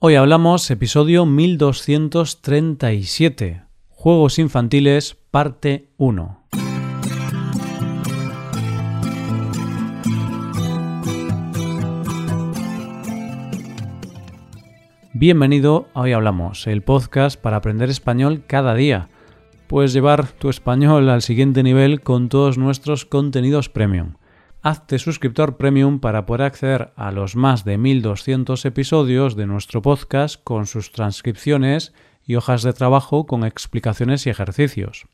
Hoy hablamos episodio 1237, Juegos Infantiles, parte 1. Bienvenido a Hoy Hablamos, el podcast para aprender español cada día. Puedes llevar tu español al siguiente nivel con todos nuestros contenidos premium hazte suscriptor premium para poder acceder a los más de 1200 episodios de nuestro podcast con sus transcripciones y hojas de trabajo con explicaciones y ejercicios.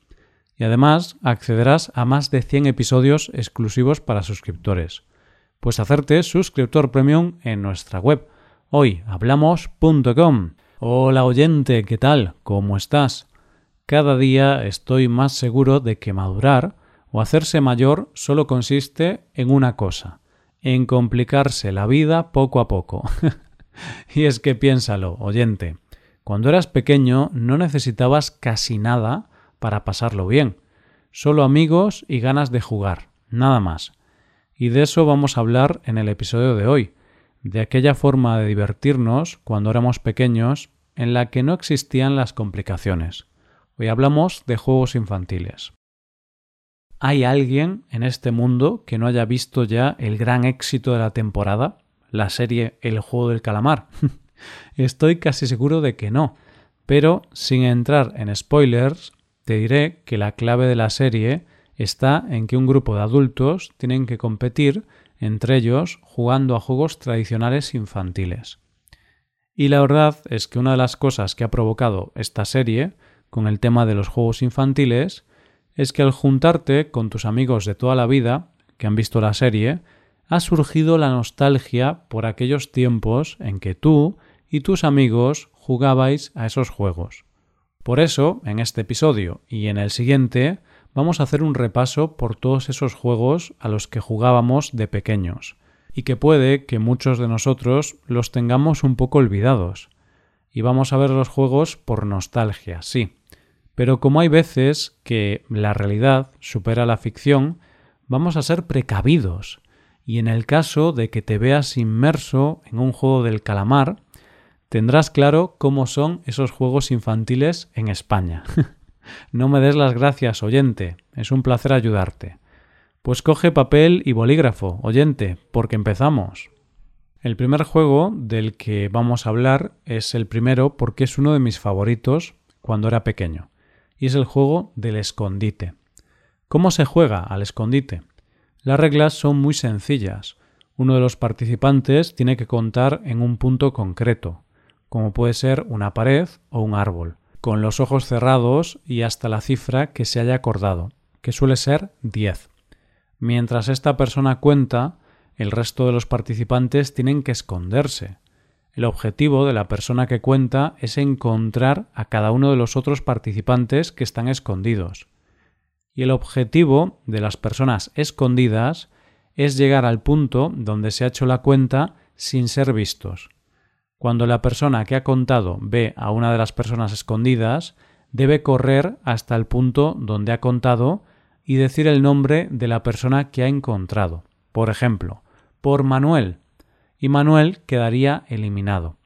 Y además accederás a más de 100 episodios exclusivos para suscriptores. Puedes hacerte suscriptor premium en nuestra web hoyhablamos.com. Hola oyente, ¿qué tal? ¿Cómo estás? Cada día estoy más seguro de que madurar o hacerse mayor solo consiste en una cosa, en complicarse la vida poco a poco. y es que piénsalo, oyente, cuando eras pequeño no necesitabas casi nada para pasarlo bien, solo amigos y ganas de jugar, nada más. Y de eso vamos a hablar en el episodio de hoy, de aquella forma de divertirnos cuando éramos pequeños en la que no existían las complicaciones. Hoy hablamos de juegos infantiles. ¿Hay alguien en este mundo que no haya visto ya el gran éxito de la temporada, la serie El juego del calamar? Estoy casi seguro de que no, pero sin entrar en spoilers, te diré que la clave de la serie está en que un grupo de adultos tienen que competir entre ellos jugando a juegos tradicionales infantiles. Y la verdad es que una de las cosas que ha provocado esta serie con el tema de los juegos infantiles es que al juntarte con tus amigos de toda la vida, que han visto la serie, ha surgido la nostalgia por aquellos tiempos en que tú y tus amigos jugabais a esos juegos. Por eso, en este episodio y en el siguiente, vamos a hacer un repaso por todos esos juegos a los que jugábamos de pequeños, y que puede que muchos de nosotros los tengamos un poco olvidados. Y vamos a ver los juegos por nostalgia, sí, pero como hay veces que la realidad supera la ficción, vamos a ser precavidos. Y en el caso de que te veas inmerso en un juego del calamar, tendrás claro cómo son esos juegos infantiles en España. no me des las gracias, oyente. Es un placer ayudarte. Pues coge papel y bolígrafo, oyente, porque empezamos. El primer juego del que vamos a hablar es el primero porque es uno de mis favoritos cuando era pequeño y es el juego del escondite. ¿Cómo se juega al escondite? Las reglas son muy sencillas. Uno de los participantes tiene que contar en un punto concreto, como puede ser una pared o un árbol, con los ojos cerrados y hasta la cifra que se haya acordado, que suele ser 10. Mientras esta persona cuenta, el resto de los participantes tienen que esconderse, el objetivo de la persona que cuenta es encontrar a cada uno de los otros participantes que están escondidos. Y el objetivo de las personas escondidas es llegar al punto donde se ha hecho la cuenta sin ser vistos. Cuando la persona que ha contado ve a una de las personas escondidas, debe correr hasta el punto donde ha contado y decir el nombre de la persona que ha encontrado. Por ejemplo, por Manuel, y Manuel quedaría eliminado.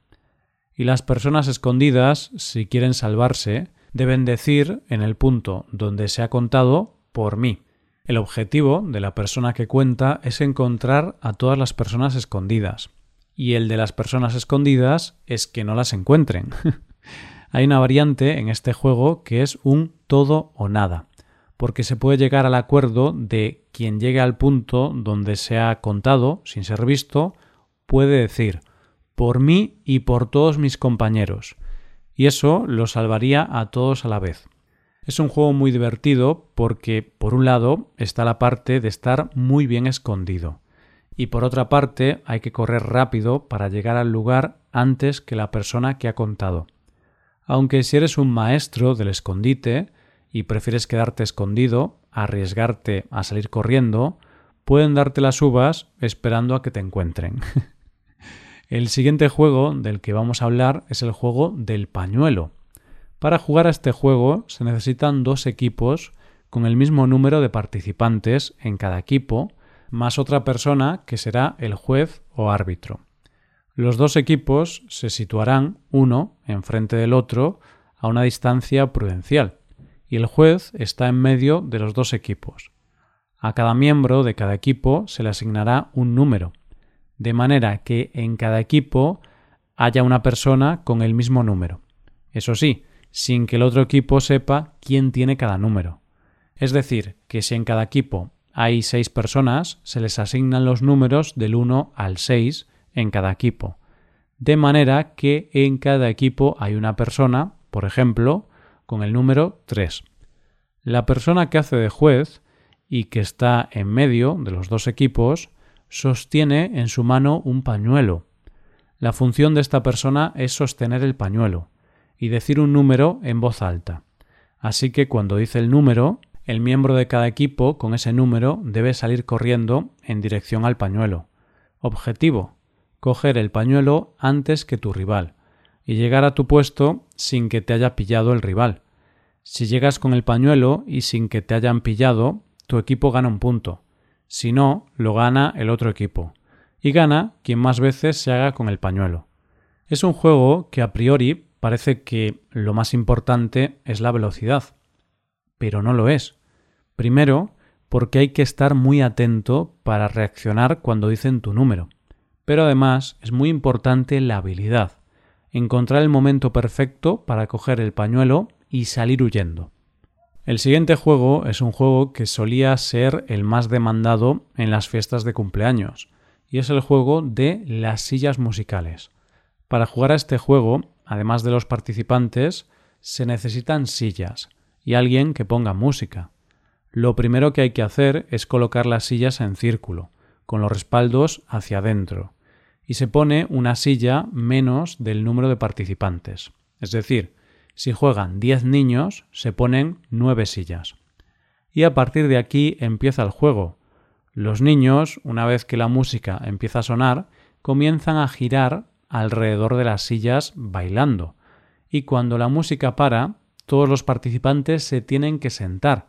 Y las personas escondidas, si quieren salvarse, deben decir en el punto donde se ha contado por mí. El objetivo de la persona que cuenta es encontrar a todas las personas escondidas. Y el de las personas escondidas es que no las encuentren. Hay una variante en este juego que es un todo o nada, porque se puede llegar al acuerdo de quien llegue al punto donde se ha contado sin ser visto puede decir por mí y por todos mis compañeros, y eso lo salvaría a todos a la vez. Es un juego muy divertido porque, por un lado, está la parte de estar muy bien escondido, y por otra parte hay que correr rápido para llegar al lugar antes que la persona que ha contado. Aunque si eres un maestro del escondite y prefieres quedarte escondido, arriesgarte a salir corriendo, pueden darte las uvas esperando a que te encuentren. El siguiente juego del que vamos a hablar es el juego del pañuelo. Para jugar a este juego se necesitan dos equipos con el mismo número de participantes en cada equipo, más otra persona que será el juez o árbitro. Los dos equipos se situarán uno enfrente del otro a una distancia prudencial y el juez está en medio de los dos equipos. A cada miembro de cada equipo se le asignará un número, de manera que en cada equipo haya una persona con el mismo número. Eso sí, sin que el otro equipo sepa quién tiene cada número. Es decir, que si en cada equipo hay seis personas, se les asignan los números del 1 al 6 en cada equipo. De manera que en cada equipo hay una persona, por ejemplo, con el número 3. La persona que hace de juez y que está en medio de los dos equipos sostiene en su mano un pañuelo. La función de esta persona es sostener el pañuelo y decir un número en voz alta. Así que cuando dice el número, el miembro de cada equipo con ese número debe salir corriendo en dirección al pañuelo. Objetivo. Coger el pañuelo antes que tu rival y llegar a tu puesto sin que te haya pillado el rival. Si llegas con el pañuelo y sin que te hayan pillado, tu equipo gana un punto. Si no, lo gana el otro equipo. Y gana quien más veces se haga con el pañuelo. Es un juego que a priori parece que lo más importante es la velocidad. Pero no lo es. Primero, porque hay que estar muy atento para reaccionar cuando dicen tu número. Pero además es muy importante la habilidad, encontrar el momento perfecto para coger el pañuelo y salir huyendo. El siguiente juego es un juego que solía ser el más demandado en las fiestas de cumpleaños, y es el juego de las sillas musicales. Para jugar a este juego, además de los participantes, se necesitan sillas y alguien que ponga música. Lo primero que hay que hacer es colocar las sillas en círculo, con los respaldos hacia adentro, y se pone una silla menos del número de participantes. Es decir, si juegan 10 niños, se ponen 9 sillas. Y a partir de aquí empieza el juego. Los niños, una vez que la música empieza a sonar, comienzan a girar alrededor de las sillas bailando. Y cuando la música para, todos los participantes se tienen que sentar.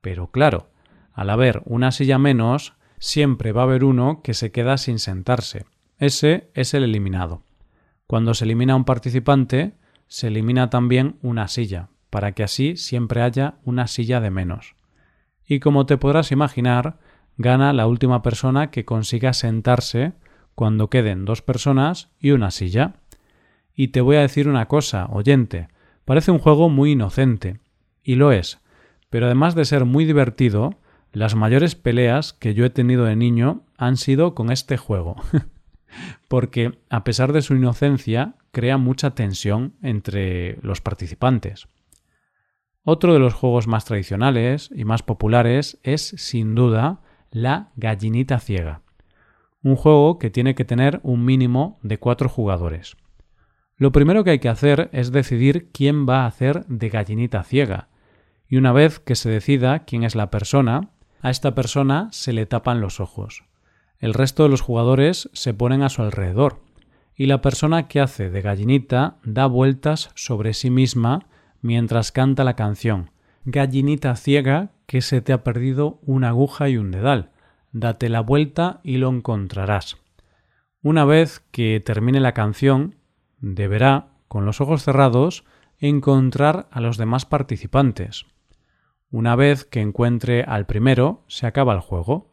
Pero claro, al haber una silla menos, siempre va a haber uno que se queda sin sentarse. Ese es el eliminado. Cuando se elimina un participante, se elimina también una silla, para que así siempre haya una silla de menos. Y como te podrás imaginar, gana la última persona que consiga sentarse cuando queden dos personas y una silla. Y te voy a decir una cosa, oyente, parece un juego muy inocente, y lo es, pero además de ser muy divertido, las mayores peleas que yo he tenido de niño han sido con este juego. porque, a pesar de su inocencia, crea mucha tensión entre los participantes. Otro de los juegos más tradicionales y más populares es, sin duda, la gallinita ciega, un juego que tiene que tener un mínimo de cuatro jugadores. Lo primero que hay que hacer es decidir quién va a hacer de gallinita ciega, y una vez que se decida quién es la persona, a esta persona se le tapan los ojos. El resto de los jugadores se ponen a su alrededor, y la persona que hace de gallinita da vueltas sobre sí misma mientras canta la canción. Gallinita ciega que se te ha perdido una aguja y un dedal. Date la vuelta y lo encontrarás. Una vez que termine la canción, deberá, con los ojos cerrados, encontrar a los demás participantes. Una vez que encuentre al primero, se acaba el juego.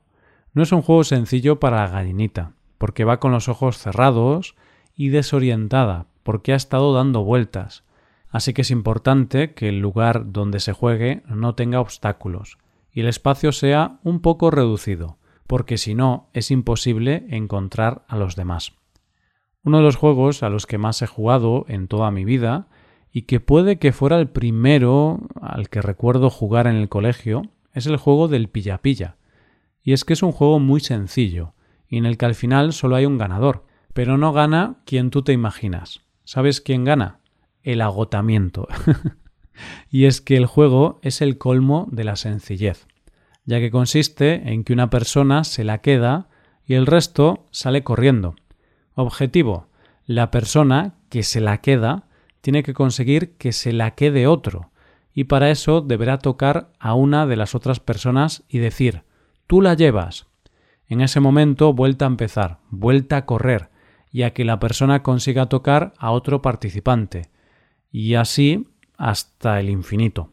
No es un juego sencillo para la gallinita, porque va con los ojos cerrados y desorientada, porque ha estado dando vueltas. Así que es importante que el lugar donde se juegue no tenga obstáculos y el espacio sea un poco reducido, porque si no es imposible encontrar a los demás. Uno de los juegos a los que más he jugado en toda mi vida y que puede que fuera el primero al que recuerdo jugar en el colegio es el juego del pilla-pilla, y es que es un juego muy sencillo, y en el que al final solo hay un ganador, pero no gana quien tú te imaginas. ¿Sabes quién gana? El agotamiento. y es que el juego es el colmo de la sencillez, ya que consiste en que una persona se la queda y el resto sale corriendo. Objetivo, la persona que se la queda tiene que conseguir que se la quede otro, y para eso deberá tocar a una de las otras personas y decir Tú la llevas. En ese momento vuelta a empezar, vuelta a correr, y a que la persona consiga tocar a otro participante, y así hasta el infinito.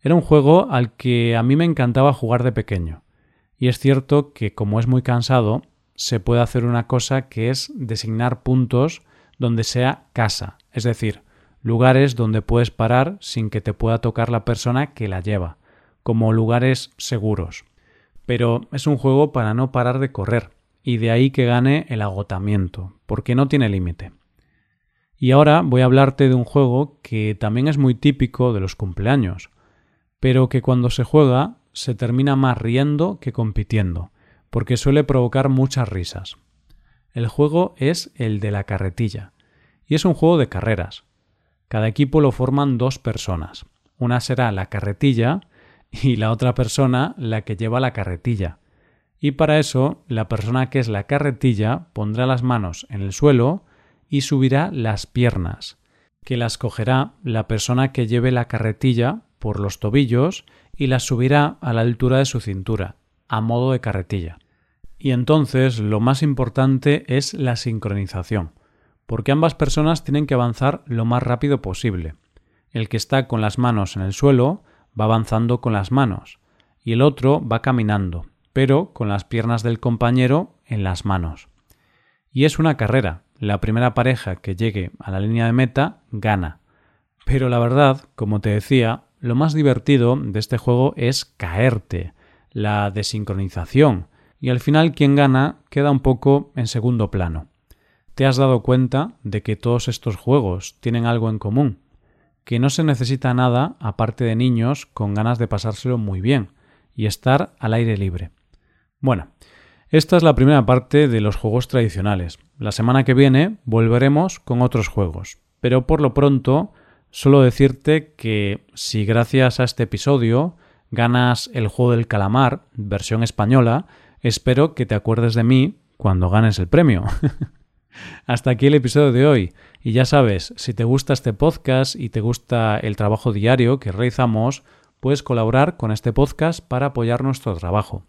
Era un juego al que a mí me encantaba jugar de pequeño, y es cierto que como es muy cansado, se puede hacer una cosa que es designar puntos donde sea casa, es decir, lugares donde puedes parar sin que te pueda tocar la persona que la lleva, como lugares seguros. Pero es un juego para no parar de correr, y de ahí que gane el agotamiento, porque no tiene límite. Y ahora voy a hablarte de un juego que también es muy típico de los cumpleaños, pero que cuando se juega se termina más riendo que compitiendo, porque suele provocar muchas risas. El juego es el de la carretilla, y es un juego de carreras. Cada equipo lo forman dos personas. Una será la carretilla y la otra persona la que lleva la carretilla. Y para eso, la persona que es la carretilla pondrá las manos en el suelo y subirá las piernas, que las cogerá la persona que lleve la carretilla por los tobillos y las subirá a la altura de su cintura, a modo de carretilla. Y entonces lo más importante es la sincronización, porque ambas personas tienen que avanzar lo más rápido posible. El que está con las manos en el suelo va avanzando con las manos, y el otro va caminando, pero con las piernas del compañero en las manos. Y es una carrera. La primera pareja que llegue a la línea de meta gana. Pero la verdad, como te decía, lo más divertido de este juego es caerte, la desincronización, y al final quien gana queda un poco en segundo plano. ¿Te has dado cuenta de que todos estos juegos tienen algo en común? Que no se necesita nada aparte de niños con ganas de pasárselo muy bien y estar al aire libre. Bueno, esta es la primera parte de los juegos tradicionales. La semana que viene volveremos con otros juegos, pero por lo pronto solo decirte que si gracias a este episodio ganas el juego del calamar, versión española, espero que te acuerdes de mí cuando ganes el premio. Hasta aquí el episodio de hoy. Y ya sabes, si te gusta este podcast y te gusta el trabajo diario que realizamos, puedes colaborar con este podcast para apoyar nuestro trabajo.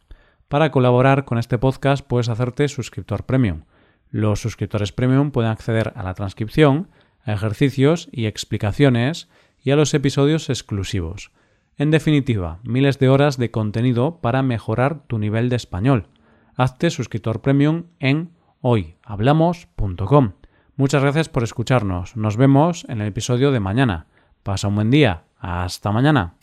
Para colaborar con este podcast puedes hacerte suscriptor premium. Los suscriptores premium pueden acceder a la transcripción, a ejercicios y explicaciones y a los episodios exclusivos. En definitiva, miles de horas de contenido para mejorar tu nivel de español. Hazte suscriptor premium en hoyhablamos.com. Muchas gracias por escucharnos. Nos vemos en el episodio de mañana. Pasa un buen día. Hasta mañana.